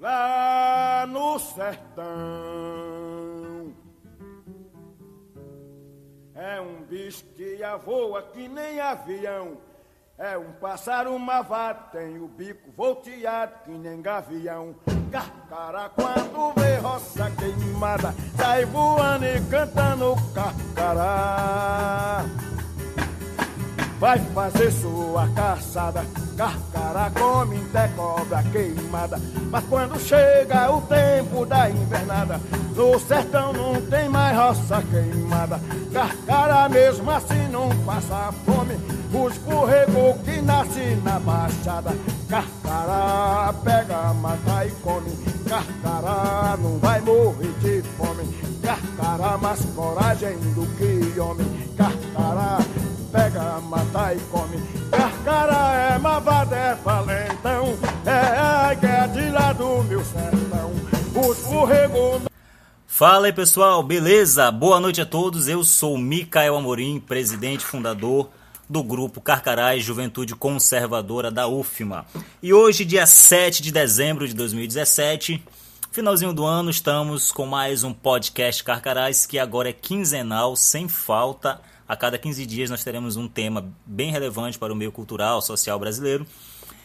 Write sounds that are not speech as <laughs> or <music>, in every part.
Lá no sertão é um bicho que voa que nem avião. É um pássaro mavado, tem o bico volteado que nem gavião. Carcará quando vê roça queimada, sai voando e cantando carcará vai fazer sua Carcará come até cobra queimada. Mas quando chega o tempo da invernada, no sertão não tem mais roça queimada. Carcará mesmo assim não passa fome. O escorregou que nasce na baixada. Carcará pega, mata e come. Carcará não vai morrer de fome. Carcará mais coragem do que homem. Carcará pega, mata e come. Carcara é mavada, é valentão, é a lá do meu sertão. O escorregou. Fala aí pessoal, beleza? Boa noite a todos. Eu sou Micael Amorim, presidente fundador do grupo Carcarás Juventude Conservadora da UFMA. E hoje, dia 7 de dezembro de 2017, finalzinho do ano, estamos com mais um podcast Carcarás que agora é quinzenal, sem falta a cada 15 dias nós teremos um tema bem relevante para o meio cultural, social brasileiro.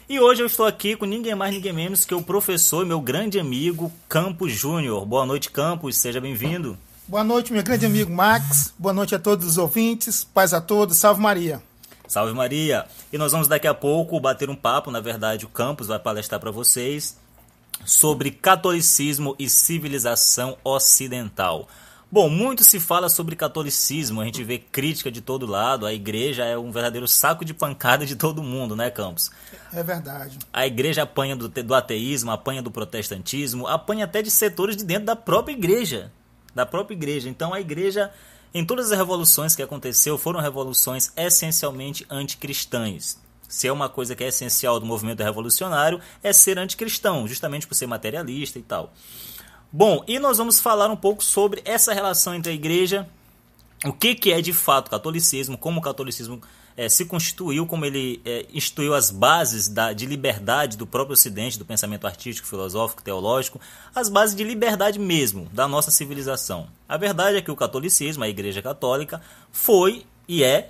E hoje eu estou aqui com ninguém mais, ninguém menos que o professor e meu grande amigo Campos Júnior. Boa noite, Campos, seja bem-vindo. Boa noite, meu grande amigo Max. Boa noite a todos os ouvintes. Paz a todos. Salve Maria. Salve Maria. E nós vamos daqui a pouco bater um papo, na verdade, o Campos vai palestrar para vocês sobre catolicismo e civilização ocidental. Bom, muito se fala sobre catolicismo, a gente vê crítica de todo lado, a igreja é um verdadeiro saco de pancada de todo mundo, né, Campos? É verdade. A igreja apanha do, do ateísmo, apanha do protestantismo, apanha até de setores de dentro da própria igreja. Da própria igreja. Então a igreja, em todas as revoluções que aconteceu, foram revoluções essencialmente anticristãs. Se é uma coisa que é essencial do movimento revolucionário, é ser anticristão, justamente por ser materialista e tal. Bom, e nós vamos falar um pouco sobre essa relação entre a igreja, o que, que é de fato o catolicismo, como o catolicismo é, se constituiu, como ele é, instituiu as bases da, de liberdade do próprio Ocidente, do pensamento artístico, filosófico, teológico, as bases de liberdade mesmo da nossa civilização. A verdade é que o catolicismo, a Igreja Católica, foi e é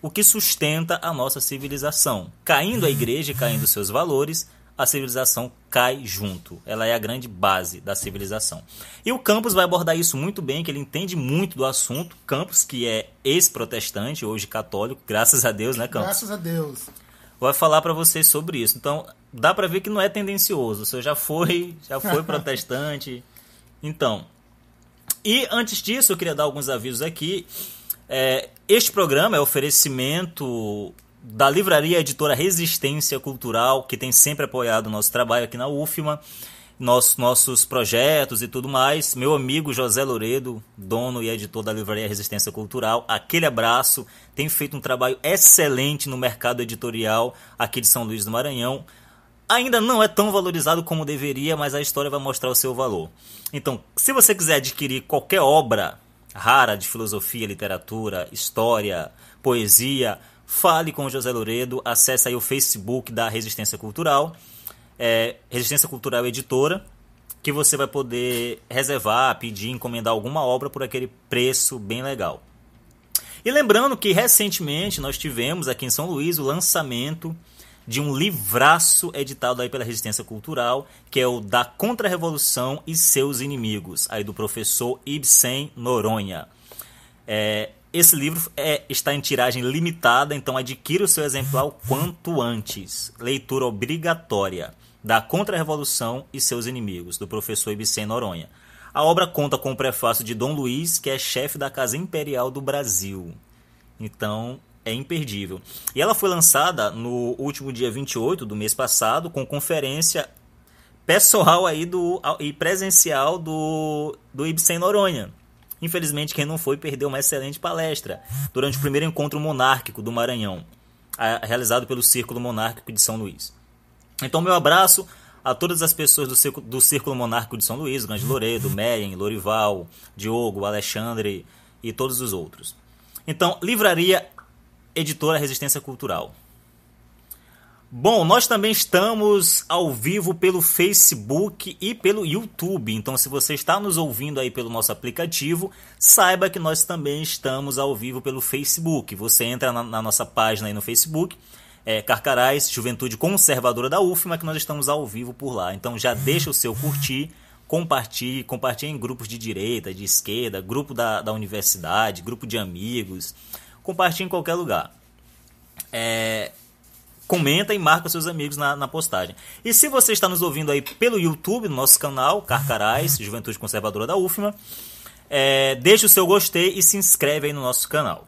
o que sustenta a nossa civilização. Caindo a igreja e caindo seus valores, a civilização cai junto. Ela é a grande base da civilização. E o Campos vai abordar isso muito bem, que ele entende muito do assunto. Campos, que é ex-protestante, hoje católico, graças a Deus, né, Campos? Graças a Deus. Vai falar para vocês sobre isso. Então, dá para ver que não é tendencioso. Você já foi, já foi <laughs> protestante. Então, e antes disso, eu queria dar alguns avisos aqui. É, este programa é oferecimento da livraria editora Resistência Cultural, que tem sempre apoiado o nosso trabalho aqui na UFMA, nossos, nossos projetos e tudo mais. Meu amigo José Loredo, dono e editor da livraria Resistência Cultural, aquele abraço. Tem feito um trabalho excelente no mercado editorial aqui de São Luís do Maranhão. Ainda não é tão valorizado como deveria, mas a história vai mostrar o seu valor. Então, se você quiser adquirir qualquer obra rara de filosofia, literatura, história, poesia, fale com José Loredo, acesse aí o Facebook da Resistência Cultural, é, Resistência Cultural Editora, que você vai poder reservar, pedir, encomendar alguma obra por aquele preço bem legal. E lembrando que recentemente nós tivemos aqui em São Luís o lançamento de um livraço editado aí pela Resistência Cultural, que é o Da Contra-Revolução e Seus Inimigos, aí do professor Ibsen Noronha. É, esse livro é, está em tiragem limitada, então adquira o seu exemplar o quanto antes. Leitura obrigatória da Contra-Revolução e seus inimigos, do professor Ibsen Noronha. A obra conta com o prefácio de Dom Luiz, que é chefe da Casa Imperial do Brasil. Então, é imperdível. E ela foi lançada no último dia 28 do mês passado, com conferência pessoal aí do, e presencial do, do Ibsen Noronha. Infelizmente, quem não foi perdeu uma excelente palestra durante o primeiro encontro monárquico do Maranhão, realizado pelo Círculo Monárquico de São Luís. Então, meu abraço a todas as pessoas do Círculo, do Círculo Monárquico de São Luís, Grande Loredo, Meyen, Lorival, Diogo, Alexandre e todos os outros. Então, Livraria Editora Resistência Cultural. Bom, nós também estamos ao vivo pelo Facebook e pelo YouTube. Então, se você está nos ouvindo aí pelo nosso aplicativo, saiba que nós também estamos ao vivo pelo Facebook. Você entra na, na nossa página aí no Facebook, é Carcarás, Juventude Conservadora da UFMA, que nós estamos ao vivo por lá. Então, já deixa o seu curtir, compartilhe, compartilhe em grupos de direita, de esquerda, grupo da, da universidade, grupo de amigos. Compartilhe em qualquer lugar. É, comenta e marca seus amigos na, na, postagem. E se você está nos ouvindo aí pelo YouTube, no nosso canal, Carcarás, <laughs> Juventude Conservadora da UFMA, é, deixe o seu gostei e se inscreve aí no nosso canal.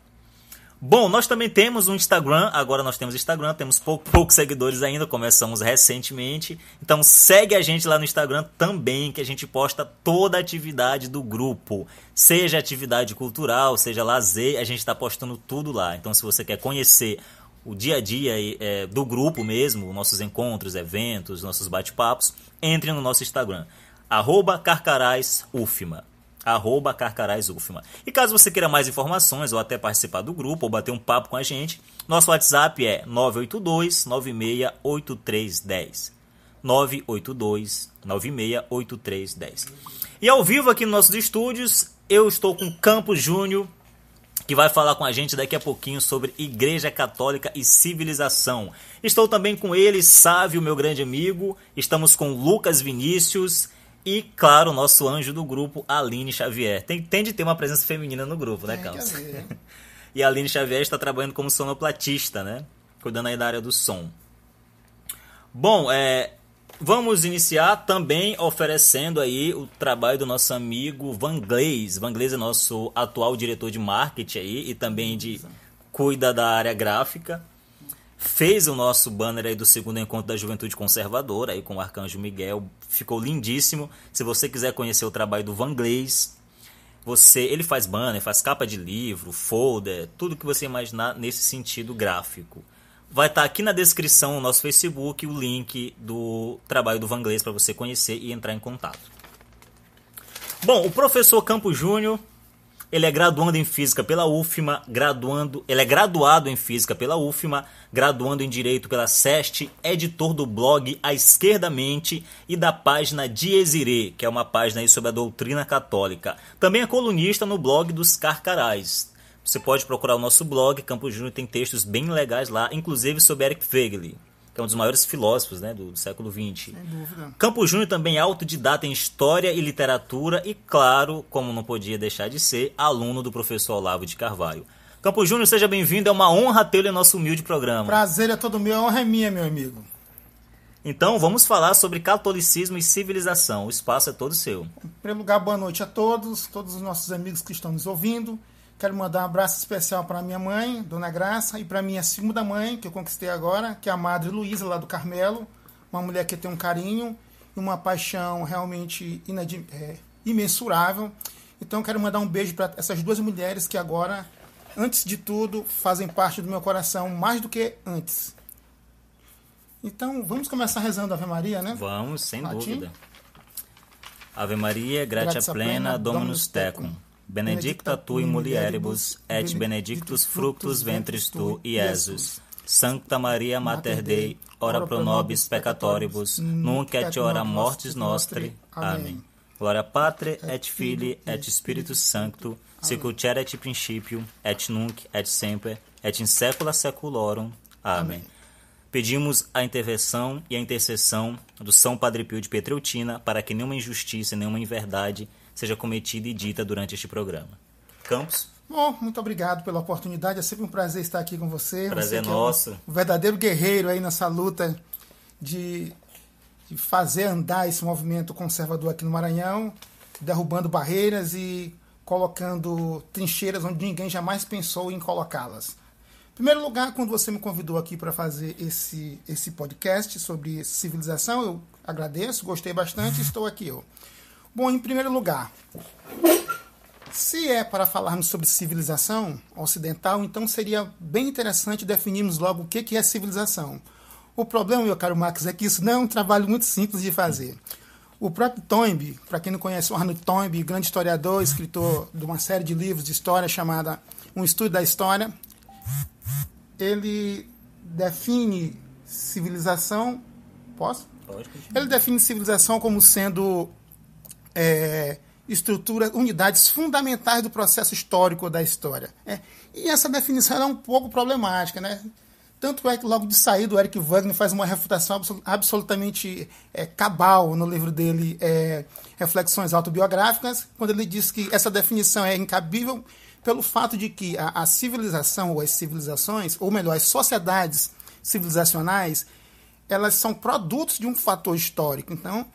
Bom, nós também temos um Instagram, agora nós temos Instagram, temos pouco, poucos seguidores ainda, começamos recentemente. Então segue a gente lá no Instagram também, que a gente posta toda a atividade do grupo. Seja atividade cultural, seja lazer, a gente está postando tudo lá. Então se você quer conhecer o dia a dia é, do grupo mesmo, nossos encontros, eventos, nossos bate-papos, entre no nosso Instagram, arroba carcarásufma. Arroba. E caso você queira mais informações ou até participar do grupo ou bater um papo com a gente, nosso WhatsApp é 982 968310. 982 968310. E ao vivo aqui nos nossos estúdios, eu estou com Campos Júnior, que vai falar com a gente daqui a pouquinho sobre Igreja Católica e civilização. Estou também com ele, Sávio, meu grande amigo. Estamos com Lucas Vinícius e, claro, nosso anjo do grupo, Aline Xavier. Tem, tem de ter uma presença feminina no grupo, né, Carlos? <laughs> e a Aline Xavier está trabalhando como sonoplatista, né? Cuidando aí da área do som. Bom, é, Vamos iniciar também oferecendo aí o trabalho do nosso amigo Van Gleis. Van Gleis é nosso atual diretor de marketing aí e também de cuida da área gráfica. Fez o nosso banner aí do segundo encontro da Juventude Conservadora aí com o Arcanjo Miguel. Ficou lindíssimo. Se você quiser conhecer o trabalho do Van Gleis, você, ele faz banner, faz capa de livro, folder, tudo que você imaginar nesse sentido gráfico. Vai estar tá aqui na descrição no nosso Facebook o link do trabalho do Vanglês para você conhecer e entrar em contato. Bom, o professor Campo Júnior, ele é graduando em física pela UFMA, graduando, ele é graduado em física pela UFMA, graduando em direito pela SEST, editor do blog A Esquerda Mente e da página Diezire, que é uma página sobre a doutrina católica. Também é colunista no blog dos Carcarás. Você pode procurar o nosso blog, Campo Júnior tem textos bem legais lá, inclusive sobre Eric Fegel, que é um dos maiores filósofos né, do século XX. Sem dúvida. Campo Júnior também é autodidata em História e Literatura e, claro, como não podia deixar de ser, aluno do professor Olavo de Carvalho. Campo Júnior, seja bem-vindo, é uma honra tê-lo em nosso humilde programa. Prazer é todo meu, a honra é minha, meu amigo. Então, vamos falar sobre catolicismo e civilização. O espaço é todo seu. Em primeiro lugar, boa noite a todos, todos os nossos amigos que estão nos ouvindo. Quero mandar um abraço especial para minha mãe, Dona Graça, e para minha segunda mãe, que eu conquistei agora, que é a Madre Luísa, lá do Carmelo. Uma mulher que tem um carinho e uma paixão realmente é, imensurável. Então, quero mandar um beijo para essas duas mulheres que agora, antes de tudo, fazem parte do meu coração mais do que antes. Então, vamos começar rezando a Ave Maria, né? Vamos, sem Latim. dúvida. Ave Maria, gratia plena, Dominus tecum benedicta tu in mulieribus, et benedictus fructus ventris tu, Iesus. Sancta Maria Mater Dei, ora pro nobis peccatoribus, nunc et hora mortis nostri. Amém. Gloria Patri et Filii et Spiritus Sancto, sicut et principio, et nunc et semper, et in saecula saeculorum. Amém. Pedimos a intervenção e a intercessão do São Padre Pio de Petreutina para que nenhuma injustiça, nenhuma inverdade seja cometida e dita durante este programa. Campos? Bom, muito obrigado pela oportunidade. É sempre um prazer estar aqui com você. Prazer você nosso. É um, verdadeiro guerreiro aí nessa luta de, de fazer andar esse movimento conservador aqui no Maranhão, derrubando barreiras e colocando trincheiras onde ninguém jamais pensou em colocá-las. Em primeiro lugar, quando você me convidou aqui para fazer esse, esse podcast sobre civilização, eu agradeço, gostei bastante, estou aqui eu. Bom, em primeiro lugar, se é para falarmos sobre civilização ocidental, então seria bem interessante definirmos logo o que é civilização. O problema, meu caro Max, é que isso não é um trabalho muito simples de fazer. O próprio Toynbee, para quem não conhece o Arnold Toynbee, grande historiador, escritor de uma série de livros de história chamada Um Estudo da História, ele define civilização. Posso? Ele define civilização como sendo é, estrutura, unidades fundamentais do processo histórico da história. É, e essa definição é um pouco problemática, né? Tanto é que logo de saída o Eric Wagner faz uma refutação absolutamente é, cabal no livro dele, é, Reflexões Autobiográficas, quando ele diz que essa definição é incabível pelo fato de que a, a civilização ou as civilizações, ou melhor, as sociedades civilizacionais, elas são produtos de um fator histórico. Então,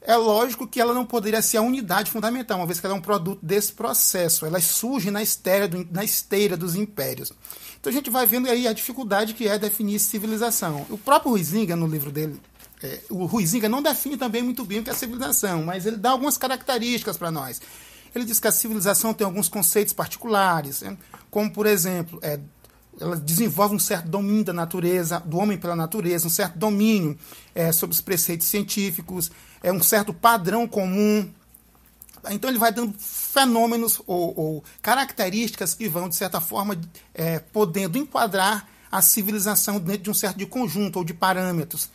é lógico que ela não poderia ser a unidade fundamental, uma vez que ela é um produto desse processo. Ela surge na esteira, do, na esteira dos impérios. Então a gente vai vendo aí a dificuldade que é definir civilização. O próprio Ruizinga, no livro dele, é, o Ruizinga não define também muito bem o que é civilização, mas ele dá algumas características para nós. Ele diz que a civilização tem alguns conceitos particulares, né? como, por exemplo, é, ela desenvolve um certo domínio da natureza, do homem pela natureza, um certo domínio é, sobre os preceitos científicos, é um certo padrão comum. Então ele vai dando fenômenos ou, ou características que vão, de certa forma, é, podendo enquadrar a civilização dentro de um certo de conjunto ou de parâmetros.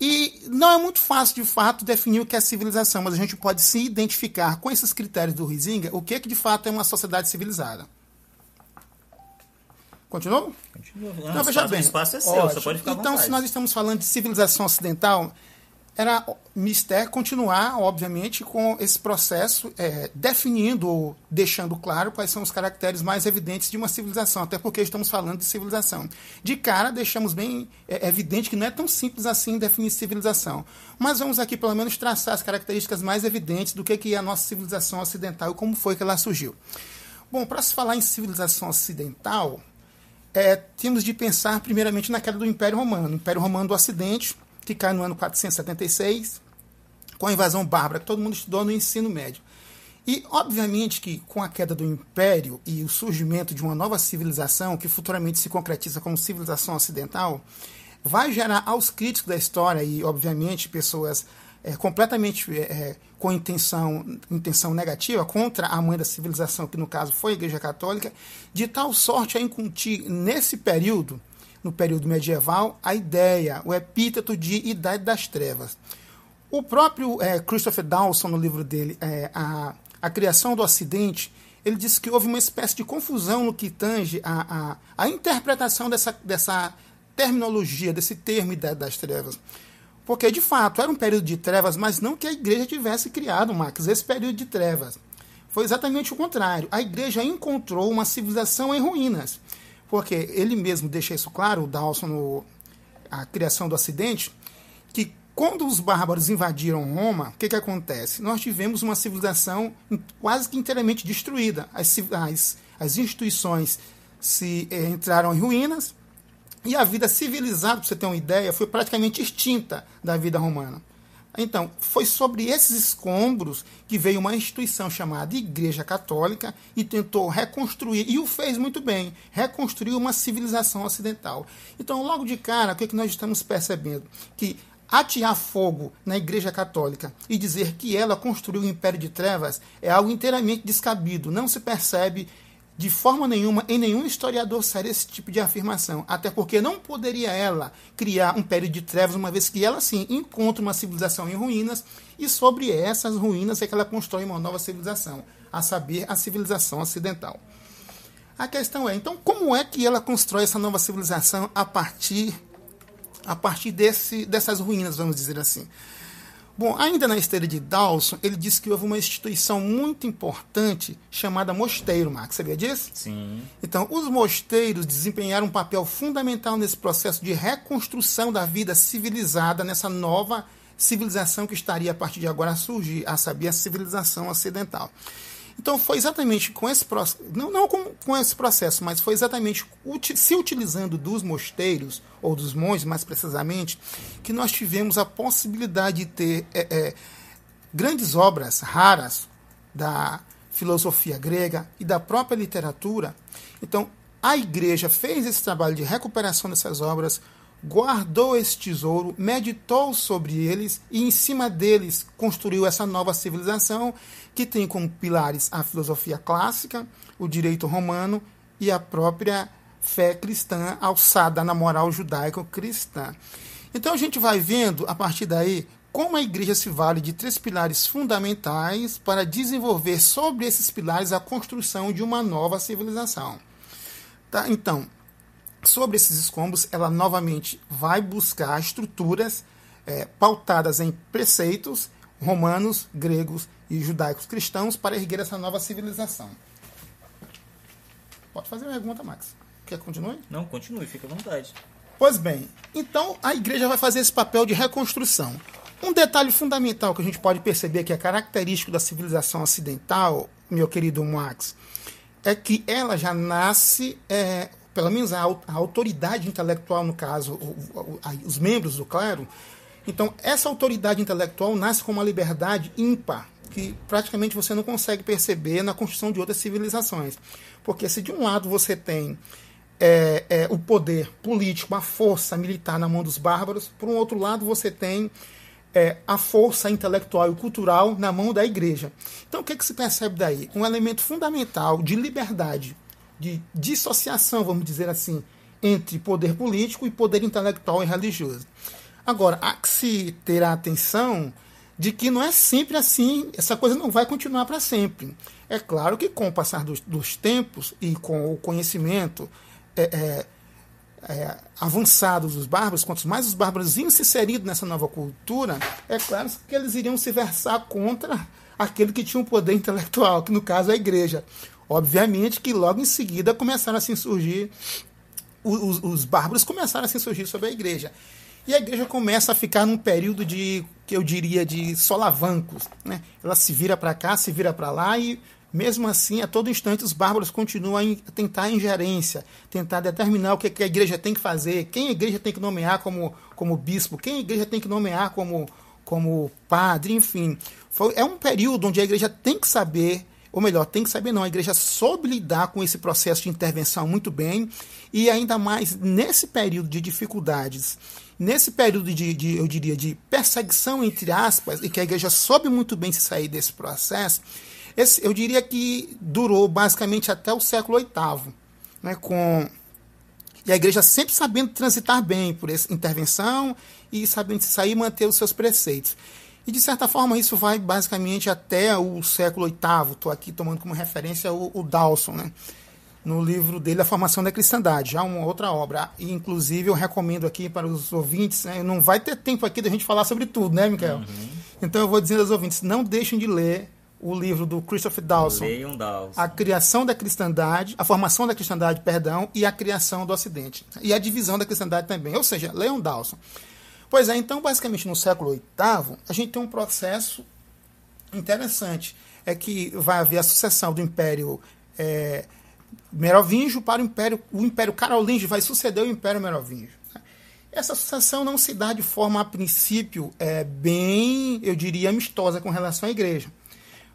E não é muito fácil, de fato, definir o que é civilização, mas a gente pode se identificar com esses critérios do Rizinga o que, é que de fato é uma sociedade civilizada. Continua? Continua. Então, Não, veja espaço, bem. o espaço é seu, Ótimo. você pode ficar Então, se nós estamos falando de civilização ocidental, era mistério continuar, obviamente, com esse processo, é, definindo ou deixando claro quais são os caracteres mais evidentes de uma civilização, até porque estamos falando de civilização. De cara, deixamos bem é, evidente que não é tão simples assim definir civilização. Mas vamos aqui, pelo menos, traçar as características mais evidentes do que que é a nossa civilização ocidental e como foi que ela surgiu. Bom, para se falar em civilização ocidental, é, temos de pensar primeiramente na queda do Império Romano. O Império Romano do Ocidente, que cai no ano 476, com a invasão bárbara, que todo mundo estudou no ensino médio. E, obviamente, que com a queda do Império e o surgimento de uma nova civilização, que futuramente se concretiza como civilização ocidental, vai gerar aos críticos da história e, obviamente, pessoas é, completamente é, com intenção, intenção negativa contra a mãe da civilização, que no caso foi a Igreja Católica, de tal sorte a incutir nesse período, no período medieval, a ideia, o epíteto de Idade das Trevas. O próprio é, Christopher Dawson, no livro dele, é, a, a Criação do Ocidente, ele disse que houve uma espécie de confusão no que tange a, a, a interpretação dessa, dessa terminologia, desse termo Idade das Trevas. Porque, de fato, era um período de trevas, mas não que a igreja tivesse criado, Max, esse período de trevas. Foi exatamente o contrário. A igreja encontrou uma civilização em ruínas. Porque ele mesmo deixa isso claro, o Dawson, no A Criação do Ocidente, que quando os bárbaros invadiram Roma, o que, que acontece? Nós tivemos uma civilização quase que inteiramente destruída. As, as, as instituições se eh, entraram em ruínas, e a vida civilizada, para você ter uma ideia, foi praticamente extinta da vida romana. Então, foi sobre esses escombros que veio uma instituição chamada Igreja Católica e tentou reconstruir, e o fez muito bem, reconstruir uma civilização ocidental. Então, logo de cara, o que, é que nós estamos percebendo? Que atear fogo na Igreja Católica e dizer que ela construiu o Império de Trevas é algo inteiramente descabido. Não se percebe de forma nenhuma, em nenhum historiador sério esse tipo de afirmação. Até porque não poderia ela criar um período de trevas, uma vez que ela sim encontra uma civilização em ruínas, e sobre essas ruínas é que ela constrói uma nova civilização, a saber, a civilização ocidental. A questão é, então, como é que ela constrói essa nova civilização a partir, a partir desse, dessas ruínas, vamos dizer assim? Bom, ainda na esteira de Dawson, ele disse que houve uma instituição muito importante chamada mosteiro, Max. Sabia disso? Sim. Então, os mosteiros desempenharam um papel fundamental nesse processo de reconstrução da vida civilizada nessa nova civilização que estaria a partir de agora a surgir, a saber, a civilização ocidental. Então foi exatamente com esse processo, não, não com, com, esse processo, mas foi exatamente uti se utilizando dos mosteiros, ou dos monges mais precisamente, que nós tivemos a possibilidade de ter é, é, grandes obras raras da filosofia grega e da própria literatura. Então a igreja fez esse trabalho de recuperação dessas obras, guardou esse tesouro, meditou sobre eles e em cima deles construiu essa nova civilização que tem como pilares a filosofia clássica, o direito romano e a própria fé cristã alçada na moral judaico-cristã. Então a gente vai vendo, a partir daí, como a igreja se vale de três pilares fundamentais para desenvolver sobre esses pilares a construção de uma nova civilização. Tá? Então, sobre esses escombros, ela novamente vai buscar estruturas é, pautadas em preceitos romanos, gregos e judaicos cristãos para erguer essa nova civilização. Pode fazer uma pergunta, Max. Quer que continue? Não, continue, fica à vontade. Pois bem, então a igreja vai fazer esse papel de reconstrução. Um detalhe fundamental que a gente pode perceber que é característico da civilização ocidental, meu querido Max, é que ela já nasce, é, pelo menos a, a, autoridade intelectual, no caso, o, o, a, os membros do clero, então essa autoridade intelectual nasce com uma liberdade ímpar, que praticamente você não consegue perceber na construção de outras civilizações. Porque se de um lado você tem é, é, o poder político, a força militar na mão dos bárbaros, por um outro lado você tem é, a força intelectual e cultural na mão da igreja. Então o que, que se percebe daí? Um elemento fundamental de liberdade, de dissociação, vamos dizer assim, entre poder político e poder intelectual e religioso. Agora, há que se ter a atenção de que não é sempre assim, essa coisa não vai continuar para sempre. É claro que com o passar dos, dos tempos e com o conhecimento é, é, é, avançado dos bárbaros, quanto mais os bárbaros iam se inseridos nessa nova cultura, é claro que eles iriam se versar contra aquele que tinha um poder intelectual, que no caso é a igreja. Obviamente que logo em seguida começaram a se insurgir, os, os bárbaros começaram a se insurgir sobre a igreja. E a igreja começa a ficar num período de, que eu diria, de solavancos. Né? Ela se vira para cá, se vira para lá e mesmo assim, a todo instante, os bárbaros continuam a tentar ingerência, tentar determinar o que a igreja tem que fazer, quem a igreja tem que nomear como, como bispo, quem a igreja tem que nomear como, como padre, enfim. Foi, é um período onde a igreja tem que saber, ou melhor, tem que saber não, a igreja soube lidar com esse processo de intervenção muito bem, e ainda mais nesse período de dificuldades nesse período de, de, eu diria, de perseguição, entre aspas, e que a igreja soube muito bem se sair desse processo, esse, eu diria que durou basicamente até o século VIII, né, com e a igreja sempre sabendo transitar bem por essa intervenção e sabendo se sair e manter os seus preceitos. E de certa forma isso vai basicamente até o século VIII. Estou aqui tomando como referência o, o Dawson, né? no livro dele A Formação da Cristandade, já uma outra obra. E, inclusive, eu recomendo aqui para os ouvintes, né? não vai ter tempo aqui da gente falar sobre tudo, né, Michael? Uhum. Então eu vou dizendo aos ouvintes, não deixem de ler o livro do Christopher Dawson, Leiam Dawson. A Criação da Cristandade, a Formação da Cristandade, perdão, e a Criação do Ocidente. E a Divisão da Cristandade também. Ou seja, leiam Dawson. Pois é, então, basicamente, no século VIII, a gente tem um processo interessante. É que vai haver a sucessão do Império é, Merovingio para o Império. O Império Carolíngio vai suceder o Império Merovingio. Essa sucessão não se dá de forma, a princípio, é, bem, eu diria, amistosa com relação à igreja.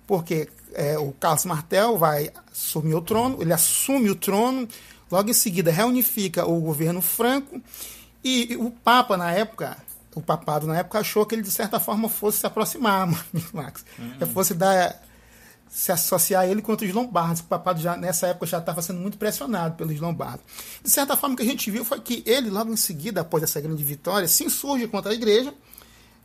Porque é, o Carlos Martel vai assumir o trono, ele assume o trono, logo em seguida reunifica o governo franco, e o Papa, na época, o papado na época achou que ele, de certa forma, fosse se aproximar, <laughs> Max. Uhum. Fosse dar se associar a ele contra os lombardos, o papado já, nessa época já estava sendo muito pressionado pelos lombardos. De certa forma, o que a gente viu foi que ele, logo em seguida, após essa grande vitória, se insurge contra a igreja,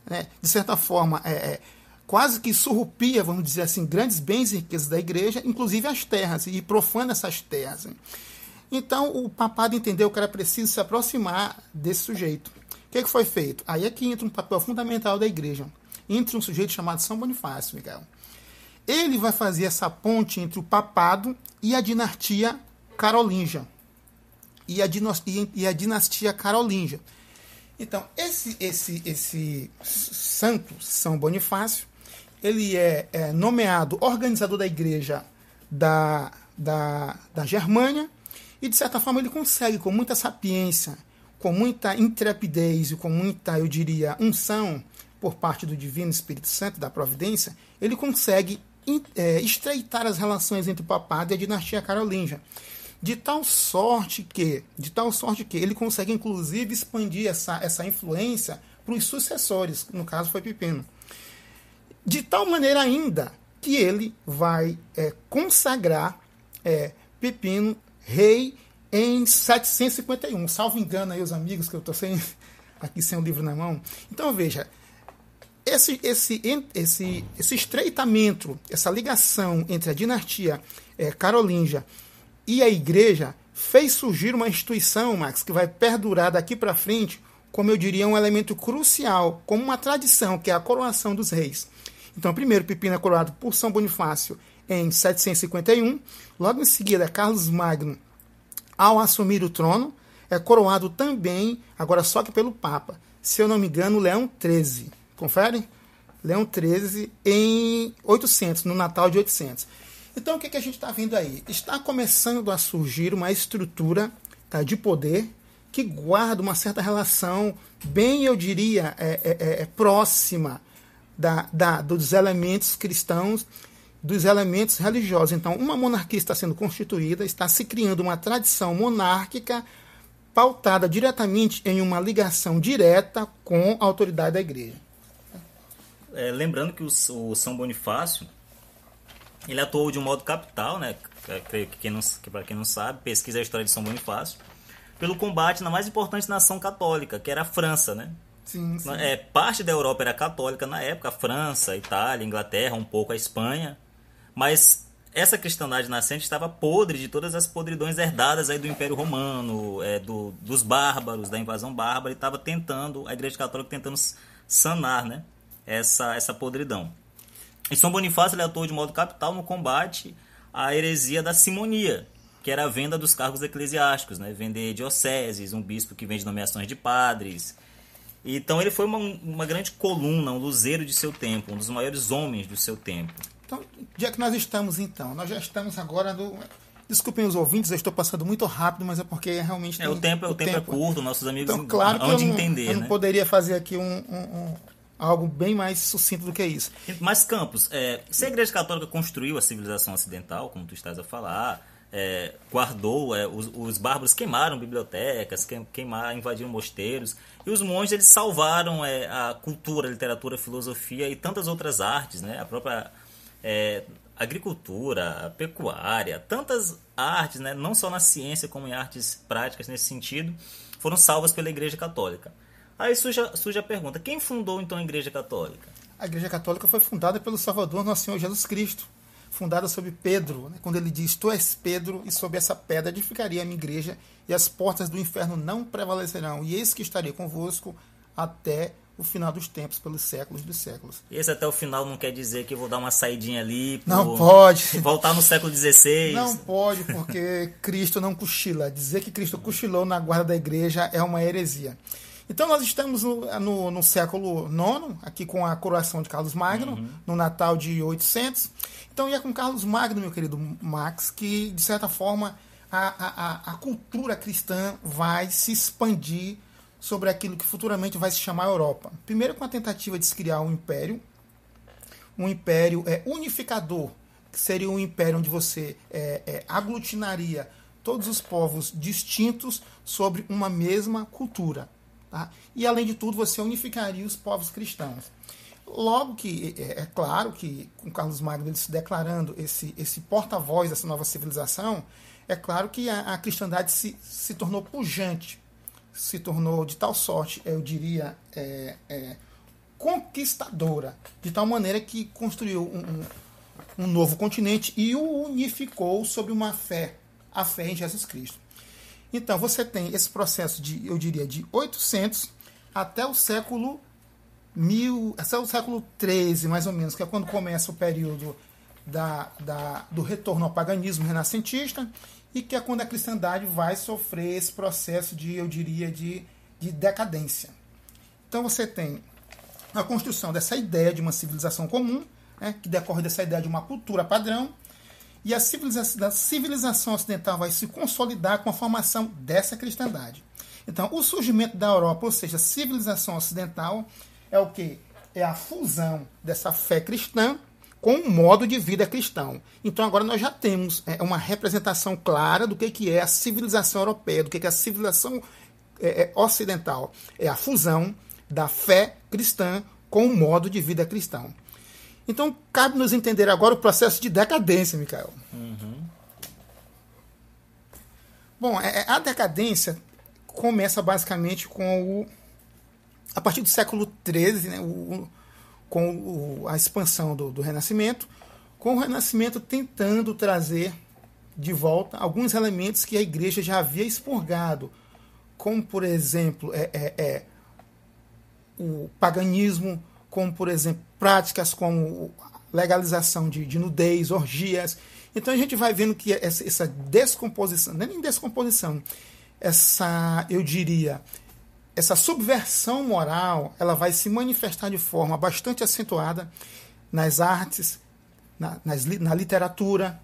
né? de certa forma, é, é, quase que surrupia, vamos dizer assim, grandes bens e riquezas da igreja, inclusive as terras, e profana essas terras. Então, o papado entendeu que era preciso se aproximar desse sujeito. O que, que foi feito? Aí é que entra um papel fundamental da igreja. Entra um sujeito chamado São Bonifácio, Miguel ele vai fazer essa ponte entre o papado e a dinastia carolíngia. E a dinastia, e a dinastia. Então, esse, esse, esse santo, São Bonifácio, ele é, é nomeado organizador da igreja da, da, da Germânia e, de certa forma, ele consegue, com muita sapiência, com muita intrepidez e com muita, eu diria, unção por parte do Divino Espírito Santo, da Providência, ele consegue é, estreitar as relações entre o papado e a dinastia carolíngia. De tal sorte que, de tal sorte que ele consegue inclusive expandir essa, essa influência para os sucessores, no caso foi Pipino. De tal maneira ainda que ele vai é, consagrar é, Pipino rei em 751. Salvo engano aí os amigos, que eu estou sem, <laughs> aqui sem o livro na mão. Então veja, esse, esse, esse, esse estreitamento, essa ligação entre a dinastia é, carolíngia e a igreja fez surgir uma instituição, Max, que vai perdurar daqui para frente, como eu diria, um elemento crucial, como uma tradição, que é a coroação dos reis. Então, primeiro, Pipino é coroado por São Bonifácio em 751. Logo em seguida, Carlos Magno, ao assumir o trono, é coroado também, agora só que pelo Papa. Se eu não me engano, Leão XIII. Confere? Leão XIII em 800, no Natal de 800. Então, o que, que a gente está vendo aí? Está começando a surgir uma estrutura tá, de poder que guarda uma certa relação, bem eu diria, é, é, é, é próxima da, da, dos elementos cristãos, dos elementos religiosos. Então, uma monarquia está sendo constituída, está se criando uma tradição monárquica pautada diretamente em uma ligação direta com a autoridade da igreja. É, lembrando que o, o, São Bonifácio ele atuou de um modo capital, né? Creio que, quem não, que para quem não sabe, pesquisa a história de São Bonifácio, pelo combate na mais importante nação católica, que era a França, né? Sim, sim. É, parte da Europa era católica na época, a França, a Itália, a Inglaterra, um pouco a Espanha, mas essa cristandade nascente estava podre de todas as podridões herdadas aí do Império Romano, é, do, dos bárbaros, da invasão bárbara, e estava tentando, a Igreja Católica tentando sanar né, essa, essa podridão. E São Bonifácio ele atuou de modo capital no combate à heresia da simonia, que era a venda dos cargos eclesiásticos, né? vender dioceses, um bispo que vende nomeações de padres, então ele foi uma, uma grande coluna, um luzeiro de seu tempo, um dos maiores homens do seu tempo. Então, onde é que nós estamos então? Nós já estamos agora no. Desculpem os ouvintes, eu estou passando muito rápido, mas é porque realmente. É, o tempo, é, o, tempo, tempo é curto, nossos amigos então, claro hão de entender. Eu né? não poderia fazer aqui um, um, um, algo bem mais sucinto do que isso. Mas, Campos, é, se a Igreja Católica construiu a civilização ocidental, como tu estás a falar, é, guardou, é, os, os, bárbaros queimaram bibliotecas, queimaram, invadiram mosteiros, e os monges eles salvaram é, a cultura, a literatura, a filosofia e tantas outras artes, né? a própria é, agricultura, pecuária, tantas artes, né? não só na ciência como em artes práticas nesse sentido, foram salvas pela Igreja Católica. Aí surge, surge a pergunta: quem fundou então a Igreja Católica? A Igreja Católica foi fundada pelo Salvador Nosso Senhor Jesus Cristo fundada sobre Pedro, né, quando ele diz: Tu és Pedro, e sobre essa pedra edificaria a minha igreja, e as portas do inferno não prevalecerão. E eis que estarei convosco até o final dos tempos, pelos séculos dos séculos. E esse até o final não quer dizer que eu vou dar uma saidinha ali. Não pode. <laughs> Voltar no século XVI. Não pode, porque <laughs> Cristo não cochila. Dizer que Cristo cochilou na guarda da igreja é uma heresia. Então nós estamos no, no, no século IX, aqui com a coroação de Carlos Magno, uhum. no Natal de 800. Então é com Carlos Magno, meu querido Max, que de certa forma a, a, a cultura cristã vai se expandir sobre aquilo que futuramente vai se chamar Europa. Primeiro com a tentativa de se criar um império, um império é, unificador, que seria um império onde você é, é, aglutinaria todos os povos distintos sobre uma mesma cultura. Tá? E, além de tudo, você unificaria os povos cristãos. Logo que, é, é claro que, com Carlos Magno ele se declarando esse, esse porta-voz dessa nova civilização, é claro que a, a cristandade se, se tornou pujante, se tornou de tal sorte, eu diria, é, é, conquistadora, de tal maneira que construiu um, um, novo continente e o unificou sob uma fé, a fé em Jesus Cristo. Então, você tem esse processo de, eu diria, de 800 até o século mil, até o século 13, mais ou menos, que é quando começa o período da, da, do retorno ao paganismo renascentista e que é quando a cristandade vai sofrer esse processo de, eu diria, de, de decadência. Então você tem a construção dessa ideia de uma civilização comum, né, que decorre dessa ideia de uma cultura padrão, e a civilização, a civilização ocidental vai se consolidar com a formação dessa cristandade. Então, o surgimento da Europa, ou seja, a civilização ocidental, é o que? É a fusão dessa fé cristã com o modo de vida cristão. Então, agora nós já temos é, uma representação clara do que, que é a civilização europeia, do que, que é a civilização é, é, ocidental. É a fusão da fé cristã com o modo de vida cristão. Então, cabe nos entender agora o processo de decadência, Micael. Uhum. Bom, é, é, a decadência começa basicamente com o. A partir do século XIII, né, o, com a expansão do, do Renascimento, com o Renascimento tentando trazer de volta alguns elementos que a igreja já havia expurgado, como, por exemplo, é, é, é o paganismo, como, por exemplo, práticas como legalização de, de nudez, orgias. Então a gente vai vendo que essa, essa descomposição, não é nem descomposição, essa, eu diria, essa subversão moral, ela vai se manifestar de forma bastante acentuada nas artes, na, nas, na literatura,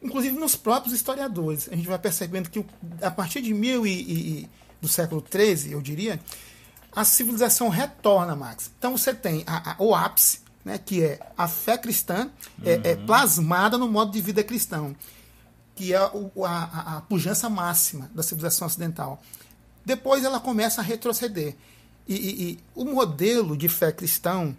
inclusive nos próprios historiadores. A gente vai percebendo que a partir de mil e, e do século XIII, eu diria, a civilização retorna, Max. Então você tem a, a, o ápice, né, que é a fé cristã, é, é uhum. é, plasmada no modo de vida cristão, que é o, a, a pujança máxima da civilização ocidental. Depois ela começa a retroceder. E, e, e, o modelo de fé cristão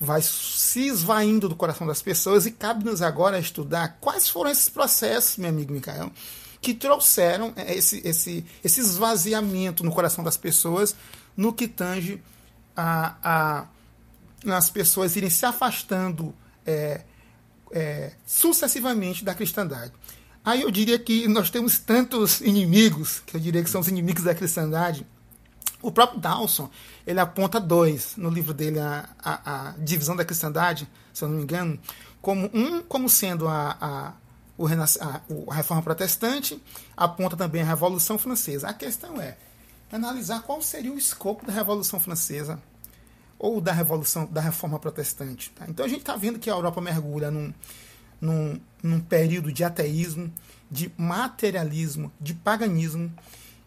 vai se esvaindo do coração das pessoas e cabe-nos agora estudar quais foram esses processos, meu amigo Micael, que trouxeram é, esse, esse, esse esvaziamento no coração das pessoas no que tange a, a as pessoas irem se afastando é, é, sucessivamente da cristandade. Aí eu diria que nós temos tantos inimigos, que eu diria que são os inimigos da cristandade. O próprio Dawson, ele aponta dois no livro dele, a, a, a divisão da cristandade, se eu não me engano, como um como sendo a, a, o, a, reforma protestante, aponta também a Revolução Francesa. A questão é analisar qual seria o escopo da Revolução Francesa ou da Revolução, da Reforma Protestante. Tá? Então a gente está vendo que a Europa mergulha num, num, num período de ateísmo, de materialismo, de paganismo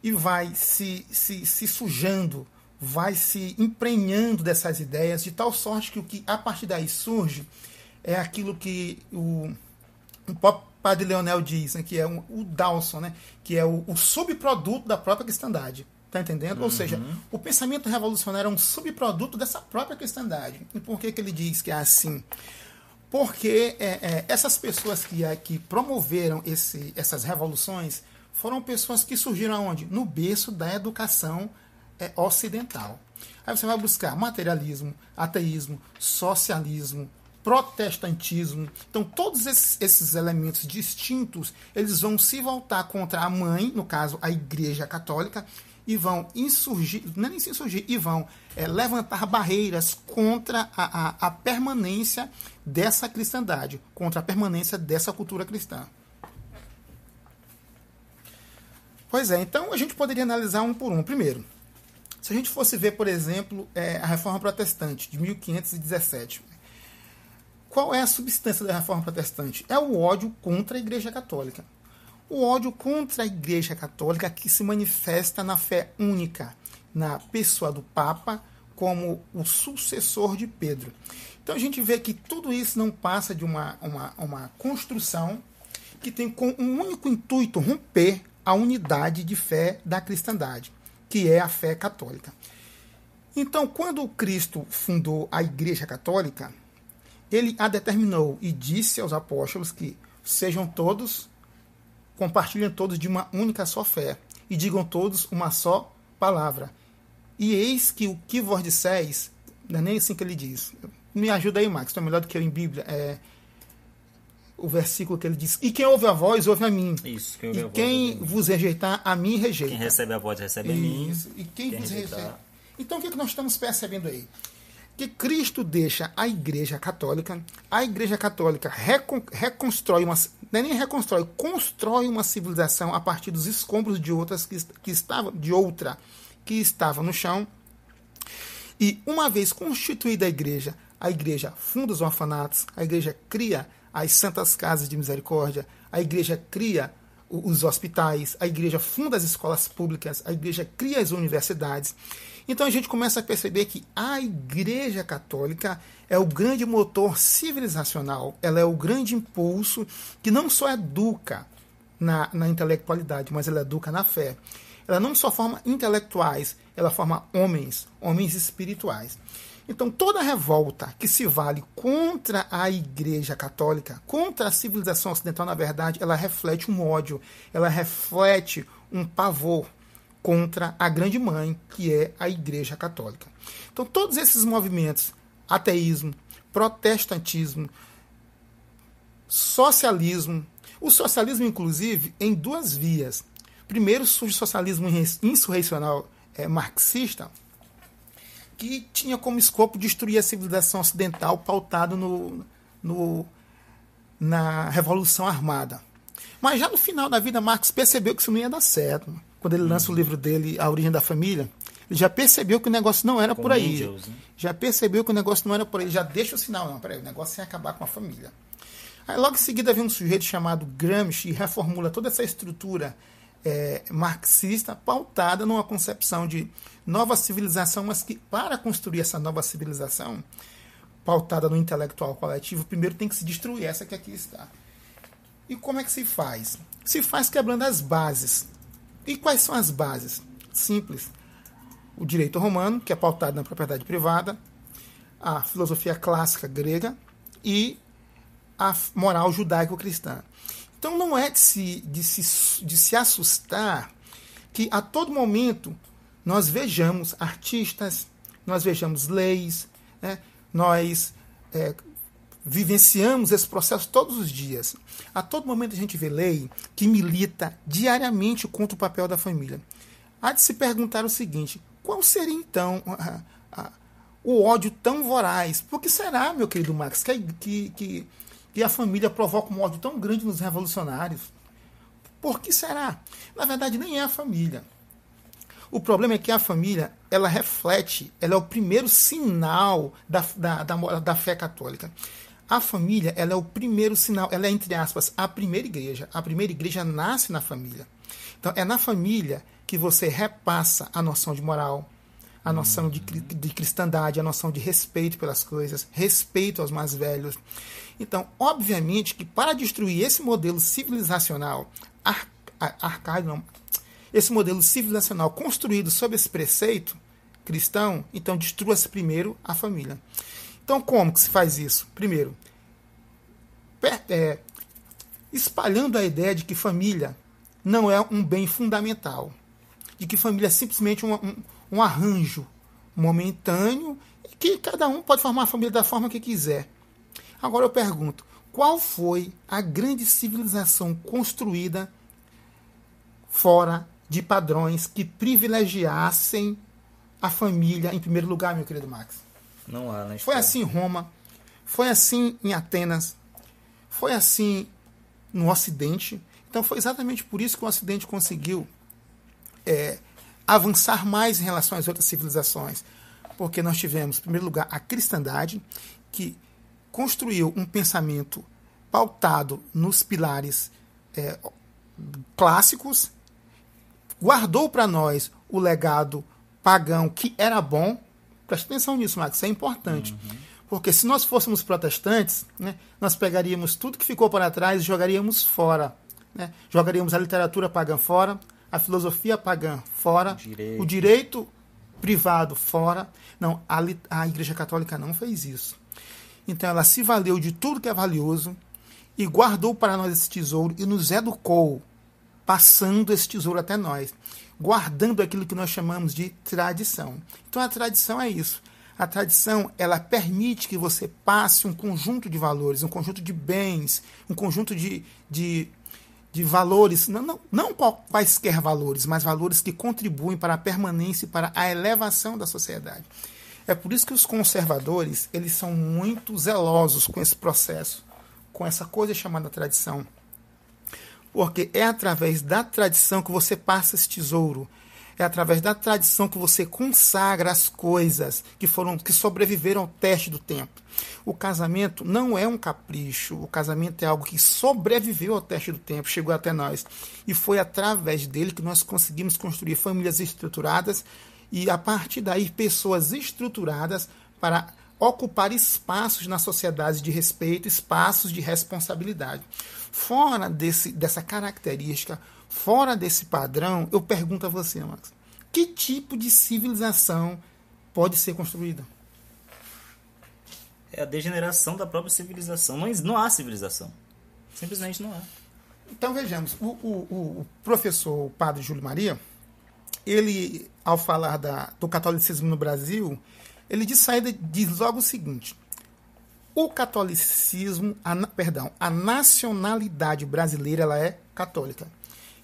e vai se, se, se sujando, vai se emprenhando dessas ideias de tal sorte que o que a partir daí surge é aquilo que o, o próprio padre Leonel diz, né, que é um, o Dawson, né, que é o, o subproduto da própria cristandade. Tá entendendo? Uhum. Ou seja, uhum. o pensamento revolucionário é um subproduto dessa própria cristandade. E por que, que ele diz que é assim? Porque é, é, essas pessoas que, é, que promoveram esse, essas revoluções foram pessoas que surgiram onde? No berço da educação é, ocidental. Aí você vai buscar materialismo, ateísmo, socialismo, protestantismo. Então, todos esses, esses, elementos distintos, eles vão se voltar contra a mãe, no caso, a Igreja Católica, e vão insurgir, não é nem insurgir, e vão é, levantar barreiras contra a, a, a permanência dessa cristandade, contra a permanência dessa cultura cristã. Pois é, então a gente poderia analisar um por um. Primeiro, se a gente fosse ver, por exemplo, é, a Reforma Protestante de 1517, qual é a substância da Reforma Protestante? É o ódio contra a Igreja Católica o ódio contra a Igreja Católica que se manifesta na fé única, na pessoa do Papa como o sucessor de Pedro. Então a gente vê que tudo isso não passa de uma, uma, uma construção que tem com um único intuito romper a unidade de fé da cristandade, que é a fé católica. Então, quando Cristo fundou a Igreja Católica, ele a determinou e disse aos apóstolos que sejam todos compartilhem todos de uma única só fé, e digam todos uma só palavra. E eis que o que vos disseis, não é nem assim que ele diz. Me ajuda aí, Max, tu é melhor do que eu em Bíblia. É o versículo que ele diz: E quem ouve a voz, ouve a mim. Isso, quem ouve e a quem voz, vos rejeitar, a mim rejeita. Quem recebe a voz, recebe Isso. a mim. E quem, quem vos rejeita. Então o que, é que nós estamos percebendo aí? Que Cristo deixa a Igreja Católica, a Igreja Católica recon, reconstrói uma, não é nem reconstrói, constrói uma civilização a partir dos escombros de outras que, que estavam de outra que estava no chão. E uma vez constituída a Igreja, a Igreja funda os orfanatos, a Igreja cria as santas casas de misericórdia, a Igreja cria os hospitais, a Igreja funda as escolas públicas, a Igreja cria as universidades. Então a gente começa a perceber que a Igreja Católica é o grande motor civilizacional, ela é o grande impulso que não só educa na, na intelectualidade, mas ela educa na fé. Ela não só forma intelectuais, ela forma homens, homens espirituais. Então, toda revolta que se vale contra a Igreja Católica, contra a civilização ocidental, na verdade, ela reflete um ódio, ela reflete um pavor contra a grande mãe, que é a Igreja Católica. Então, todos esses movimentos, ateísmo, protestantismo, socialismo, o socialismo, inclusive, em duas vias. Primeiro surge o socialismo insurrecional é, marxista, que tinha como escopo destruir a civilização ocidental pautado no, no, na Revolução Armada. Mas já no final da vida, Marx percebeu que isso não ia dar certo. Quando ele lança o livro dele, A Origem da Família, ele já percebeu que o negócio não era Com por aí. Angels, né? Já percebeu que o negócio não era por aí. Já deixa o sinal, não, peraí, o negócio é acabar com a família. Aí logo em seguida vem um sujeito chamado Gramsci e reformula toda essa estrutura é, marxista pautada numa concepção de nova civilização, mas que para construir essa nova civilização pautada no intelectual coletivo, primeiro tem que se destruir essa que aqui está. E como é que se faz? Se faz quebrando as bases. E quais são as bases? Simples. O direito romano, que é pautado na propriedade privada, a filosofia clássica grega e a moral judaico-cristã. Então não é de se, de, se, de se assustar que a todo momento nós vejamos artistas, nós vejamos leis, né? nós é, vivenciamos esse processo todos os dias. A todo momento a gente vê lei que milita diariamente contra o papel da família. Há de se perguntar o seguinte: qual seria então a, a, o ódio tão voraz? Por que será, meu querido Max, que, que, que que a família provoca um ódio tão grande nos revolucionários? Por que será? Na verdade, nem é a família. O problema é que a família, ela reflete, ela é o primeiro sinal da, da, da, da fé católica. A família, ela é o primeiro sinal, ela é, entre aspas, a primeira igreja. A primeira igreja nasce na família. Então, é na família que você repassa a noção de moral, a noção de, de cristandade, a noção de respeito pelas coisas, respeito aos mais velhos. Então, obviamente que para destruir esse modelo civilizacional ar, arcaico, esse modelo civilizacional construído sob esse preceito cristão, então destrua-se primeiro a família. Então, como que se faz isso? Primeiro, é, espalhando a ideia de que família não é um bem fundamental, de que família é simplesmente um, um, um arranjo momentâneo e que cada um pode formar a família da forma que quiser. Agora eu pergunto: qual foi a grande civilização construída fora de padrões que privilegiassem a família em primeiro lugar, meu querido Max? Não há, né? Foi assim em Roma, foi assim em Atenas, foi assim no Ocidente. Então foi exatamente por isso que o Ocidente conseguiu é, avançar mais em relação às outras civilizações. Porque nós tivemos, em primeiro lugar, a cristandade, que construiu um pensamento pautado nos pilares é, clássicos, guardou para nós o legado pagão que era bom. Preste atenção nisso, Max, isso é importante. Uhum. Porque se nós fôssemos protestantes, né, nós pegaríamos tudo que ficou para trás e jogaríamos fora. Né? Jogaríamos a literatura pagã fora, a filosofia pagã fora, direito. o direito privado fora. Não, a, a Igreja Católica não fez isso. Então ela se valeu de tudo que é valioso e guardou para nós esse tesouro e nos educou, passando esse tesouro até nós, guardando aquilo que nós chamamos de tradição. Então a tradição é isso. A tradição ela permite que você passe um conjunto de valores, um conjunto de bens, um conjunto de, de, de valores, não, não, não quaisquer valores, mas valores que contribuem para a permanência e para a elevação da sociedade. É por isso que os conservadores eles são muito zelosos com esse processo, com essa coisa chamada tradição. Porque é através da tradição que você passa esse tesouro. É através da tradição que você consagra as coisas que foram que sobreviveram ao teste do tempo. O casamento não é um capricho, o casamento é algo que sobreviveu ao teste do tempo, chegou até nós. E foi através dele que nós conseguimos construir famílias estruturadas e a partir daí pessoas estruturadas para ocupar espaços na sociedade de respeito, espaços de responsabilidade. Fora desse, dessa característica, fora desse padrão, eu pergunto a você, Max, que tipo de civilização pode ser construída? É a degeneração da própria civilização. Não, não há civilização. Simplesmente não há. Então vejamos, o, o, o professor o padre Júlio Maria, ele, ao falar da, do catolicismo no Brasil, ele de saída diz logo o seguinte: o catolicismo, a, perdão, a nacionalidade brasileira ela é católica.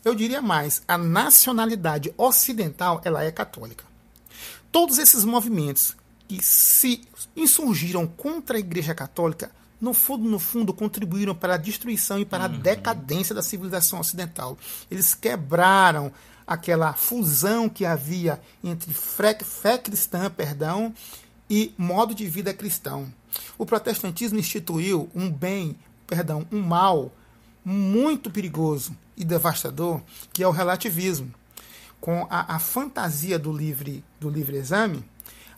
Eu diria mais, a nacionalidade ocidental ela é católica. Todos esses movimentos que se insurgiram contra a Igreja Católica, no fundo, no fundo, contribuíram para a destruição e para a uhum. decadência da civilização ocidental. Eles quebraram aquela fusão que havia entre fé, fé cristã, perdão, e modo de vida cristão. O protestantismo instituiu um bem, perdão, um mal muito perigoso e devastador, que é o relativismo. Com a, a fantasia do livre, do livre exame,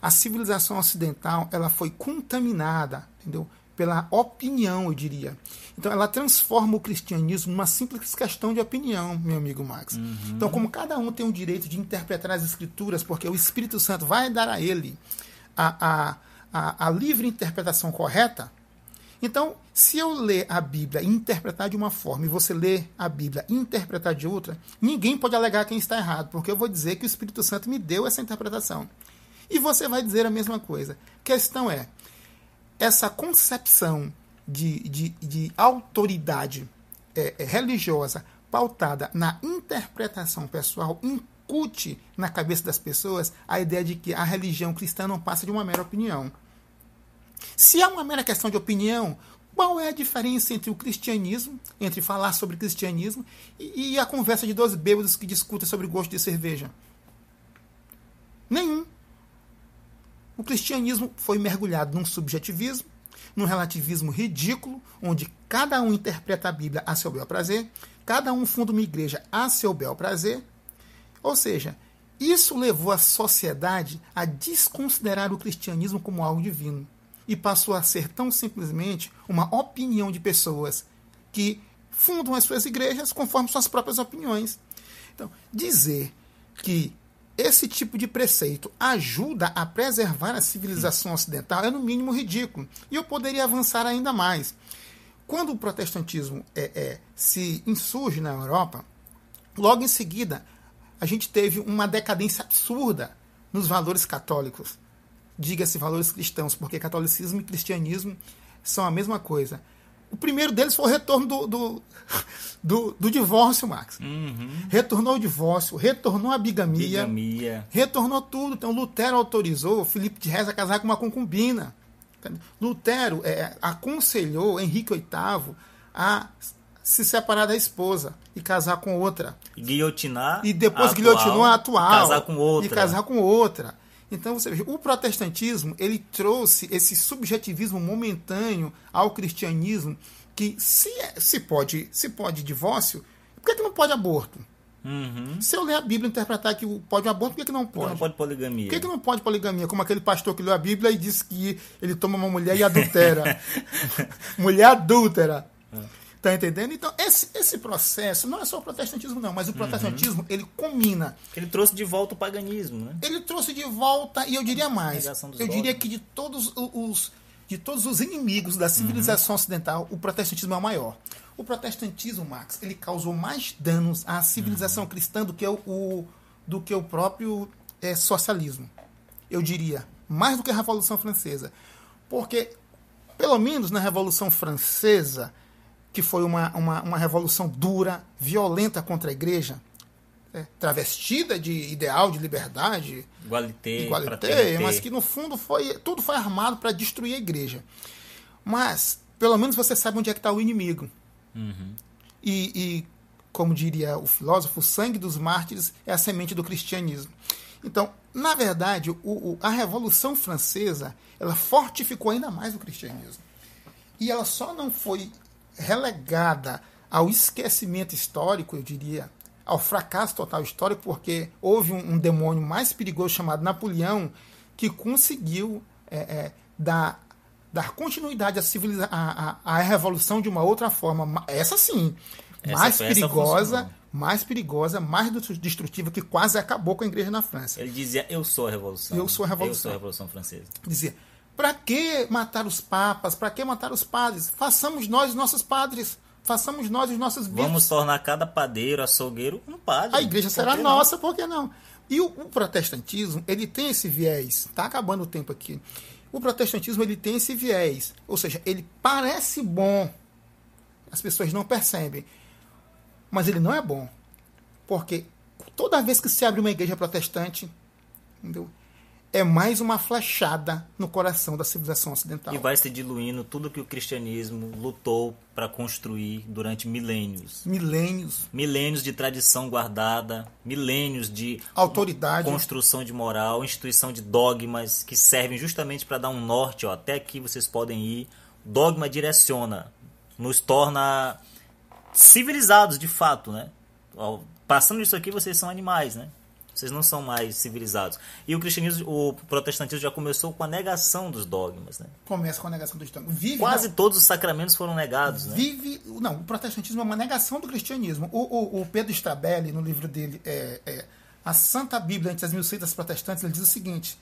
a civilização ocidental ela foi contaminada, entendeu? Pela opinião, eu diria. Então, ela transforma o cristianismo numa simples questão de opinião, meu amigo Max. Uhum. Então, como cada um tem o direito de interpretar as escrituras, porque o Espírito Santo vai dar a ele a, a, a, a livre interpretação correta, então, se eu ler a Bíblia e interpretar de uma forma e você ler a Bíblia e interpretar de outra, ninguém pode alegar quem está errado, porque eu vou dizer que o Espírito Santo me deu essa interpretação. E você vai dizer a mesma coisa. Questão é, essa concepção de, de, de autoridade é, é, religiosa pautada na interpretação pessoal incute na cabeça das pessoas a ideia de que a religião cristã não passa de uma mera opinião. Se é uma mera questão de opinião, qual é a diferença entre o cristianismo, entre falar sobre cristianismo, e, e a conversa de dois bêbados que discutem sobre gosto de cerveja? Nenhum. O cristianismo foi mergulhado num subjetivismo, num relativismo ridículo, onde cada um interpreta a Bíblia a seu bel prazer, cada um funda uma igreja a seu bel prazer. Ou seja, isso levou a sociedade a desconsiderar o cristianismo como algo divino e passou a ser tão simplesmente uma opinião de pessoas que fundam as suas igrejas conforme suas próprias opiniões. Então, dizer que esse tipo de preceito ajuda a preservar a civilização ocidental é, no mínimo, ridículo. E eu poderia avançar ainda mais. Quando o protestantismo é, é, se insurge na Europa, logo em seguida, a gente teve uma decadência absurda nos valores católicos diga-se valores cristãos, porque catolicismo e cristianismo são a mesma coisa. O primeiro deles foi o retorno do, do, do, do divórcio, Max. Uhum. Retornou o divórcio, retornou a bigamia, bigamia. retornou tudo. Então Lutero autorizou Filipe de Reza a casar com uma concubina. Lutero é, aconselhou Henrique VIII a se separar da esposa e casar com outra. Guilhotinar. E depois guilhotinou a atual. Casar com outra. E casar com outra. Então você veja, o protestantismo ele trouxe esse subjetivismo momentâneo ao cristianismo que se, é, se pode se pode divórcio, por que, que não pode aborto? Uhum. Se eu ler a Bíblia e interpretar que pode aborto, por que, que não pode? Por que não pode poligamia? Por que, que não pode poligamia? Como aquele pastor que leu a Bíblia e disse que ele toma uma mulher e adultera. <laughs> mulher adúltera. Tá entendendo? Então, esse, esse processo não é só o protestantismo, não, mas o uhum. protestantismo uhum. ele combina. Ele trouxe de volta o paganismo, né? Ele trouxe de volta, e eu diria mais. Eu diria que de todos os, de todos os inimigos da civilização uhum. ocidental, o protestantismo é o maior. O protestantismo, Max, ele causou mais danos à civilização uhum. cristã do que o, o, do que o próprio é, socialismo. Eu diria, mais do que a Revolução Francesa. Porque, pelo menos na Revolução Francesa, que foi uma, uma, uma revolução dura, violenta contra a igreja, é, travestida de ideal de liberdade, igualité, igualité mas que no fundo foi tudo foi armado para destruir a igreja. Mas pelo menos você sabe onde é que está o inimigo. Uhum. E, e, como diria o filósofo, o sangue dos mártires é a semente do cristianismo. Então, na verdade, o, o, a Revolução Francesa ela fortificou ainda mais o cristianismo. E ela só não foi relegada ao esquecimento histórico, eu diria, ao fracasso total histórico, porque houve um, um demônio mais perigoso chamado Napoleão que conseguiu é, é, dar, dar continuidade à, civiliza à, à, à, revolução de uma outra forma, essa sim, essa mais perigosa, mais perigosa, mais destrutiva, que quase acabou com a igreja na França. Ele dizia: Eu sou a revolução. Eu sou a revolução. Eu sou a revolução francesa. Dizia: para que matar os papas? Para que matar os padres? Façamos nós nossos padres. façamos nós os nossos bispos. Vamos tornar cada padeiro, açougueiro, um padre. A igreja será não? nossa, por que não? E o, o protestantismo, ele tem esse viés. Tá acabando o tempo aqui. O protestantismo, ele tem esse viés. Ou seja, ele parece bom. As pessoas não percebem. Mas ele não é bom. Porque toda vez que se abre uma igreja protestante, entendeu? É mais uma flechada no coração da civilização ocidental. E vai se diluindo tudo que o cristianismo lutou para construir durante milênios. Milênios, Milênios de tradição guardada, milênios de autoridade. construção de moral, instituição de dogmas que servem justamente para dar um norte, ó, até aqui vocês podem ir. Dogma direciona, nos torna civilizados de fato, né? Passando isso aqui, vocês são animais, né? Vocês não são mais civilizados. E o cristianismo, o protestantismo já começou com a negação dos dogmas, né? Começa com a negação do Estado. Vive Quase da- todos os sacramentos foram negados, né? Vive. Não, o protestantismo é uma negação do cristianismo. O, o- o Pedro Strabelli, no livro dele, é, é, A Santa Bíblia entre as Mil Seitas Protestantes, ele diz o seguinte: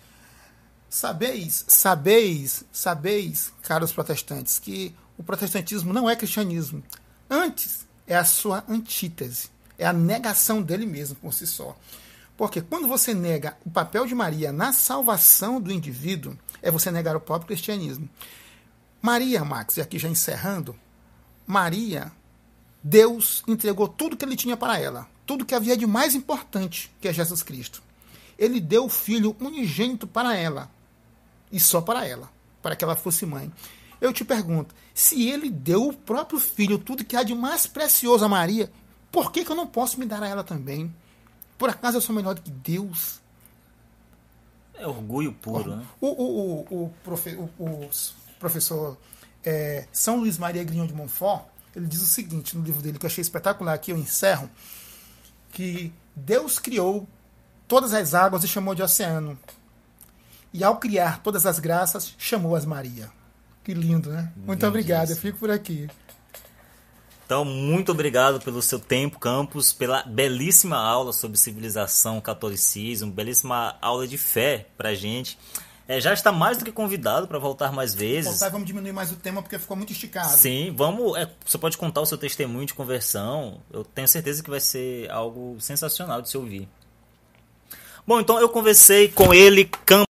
Sabeis, sabeis, sabeis, caros protestantes, que o protestantismo não é cristianismo. Antes, é a sua antítese. É a negação dele mesmo por si só. Porque quando você nega o papel de Maria na salvação do indivíduo, é você negar o próprio cristianismo. Maria, Max, e aqui já encerrando, Maria, Deus entregou tudo que ele tinha para ela, tudo que havia de mais importante, que é Jesus Cristo. Ele deu o filho unigênito para ela, e só para ela, para que ela fosse mãe. Eu te pergunto, se ele deu o próprio filho, tudo que há de mais precioso a Maria, por que, que eu não posso me dar a ela também? Por acaso eu sou melhor do que Deus? É orgulho puro, né? O, o, o, o, profe- o- o professor é, São Luís Maria Grignon de Montfort, ele diz o seguinte no livro dele, que eu achei espetacular, aqui eu encerro, que Deus criou todas as águas e chamou de oceano. E ao criar todas as graças, chamou-as Maria. Que lindo, né? Muito obrigado, eu fico por aqui. Então, muito obrigado pelo seu tempo, Campos, pela belíssima aula sobre civilização, catolicismo, belíssima aula de fé pra gente. É, já está mais do que convidado para voltar mais vezes. Voltar, vamos diminuir mais o tema porque ficou muito esticado. Sim, vamos. é, você pode contar o seu testemunho de conversão. Eu tenho certeza que vai ser algo sensacional de se ouvir. Bom, então eu conversei com ele, Campos.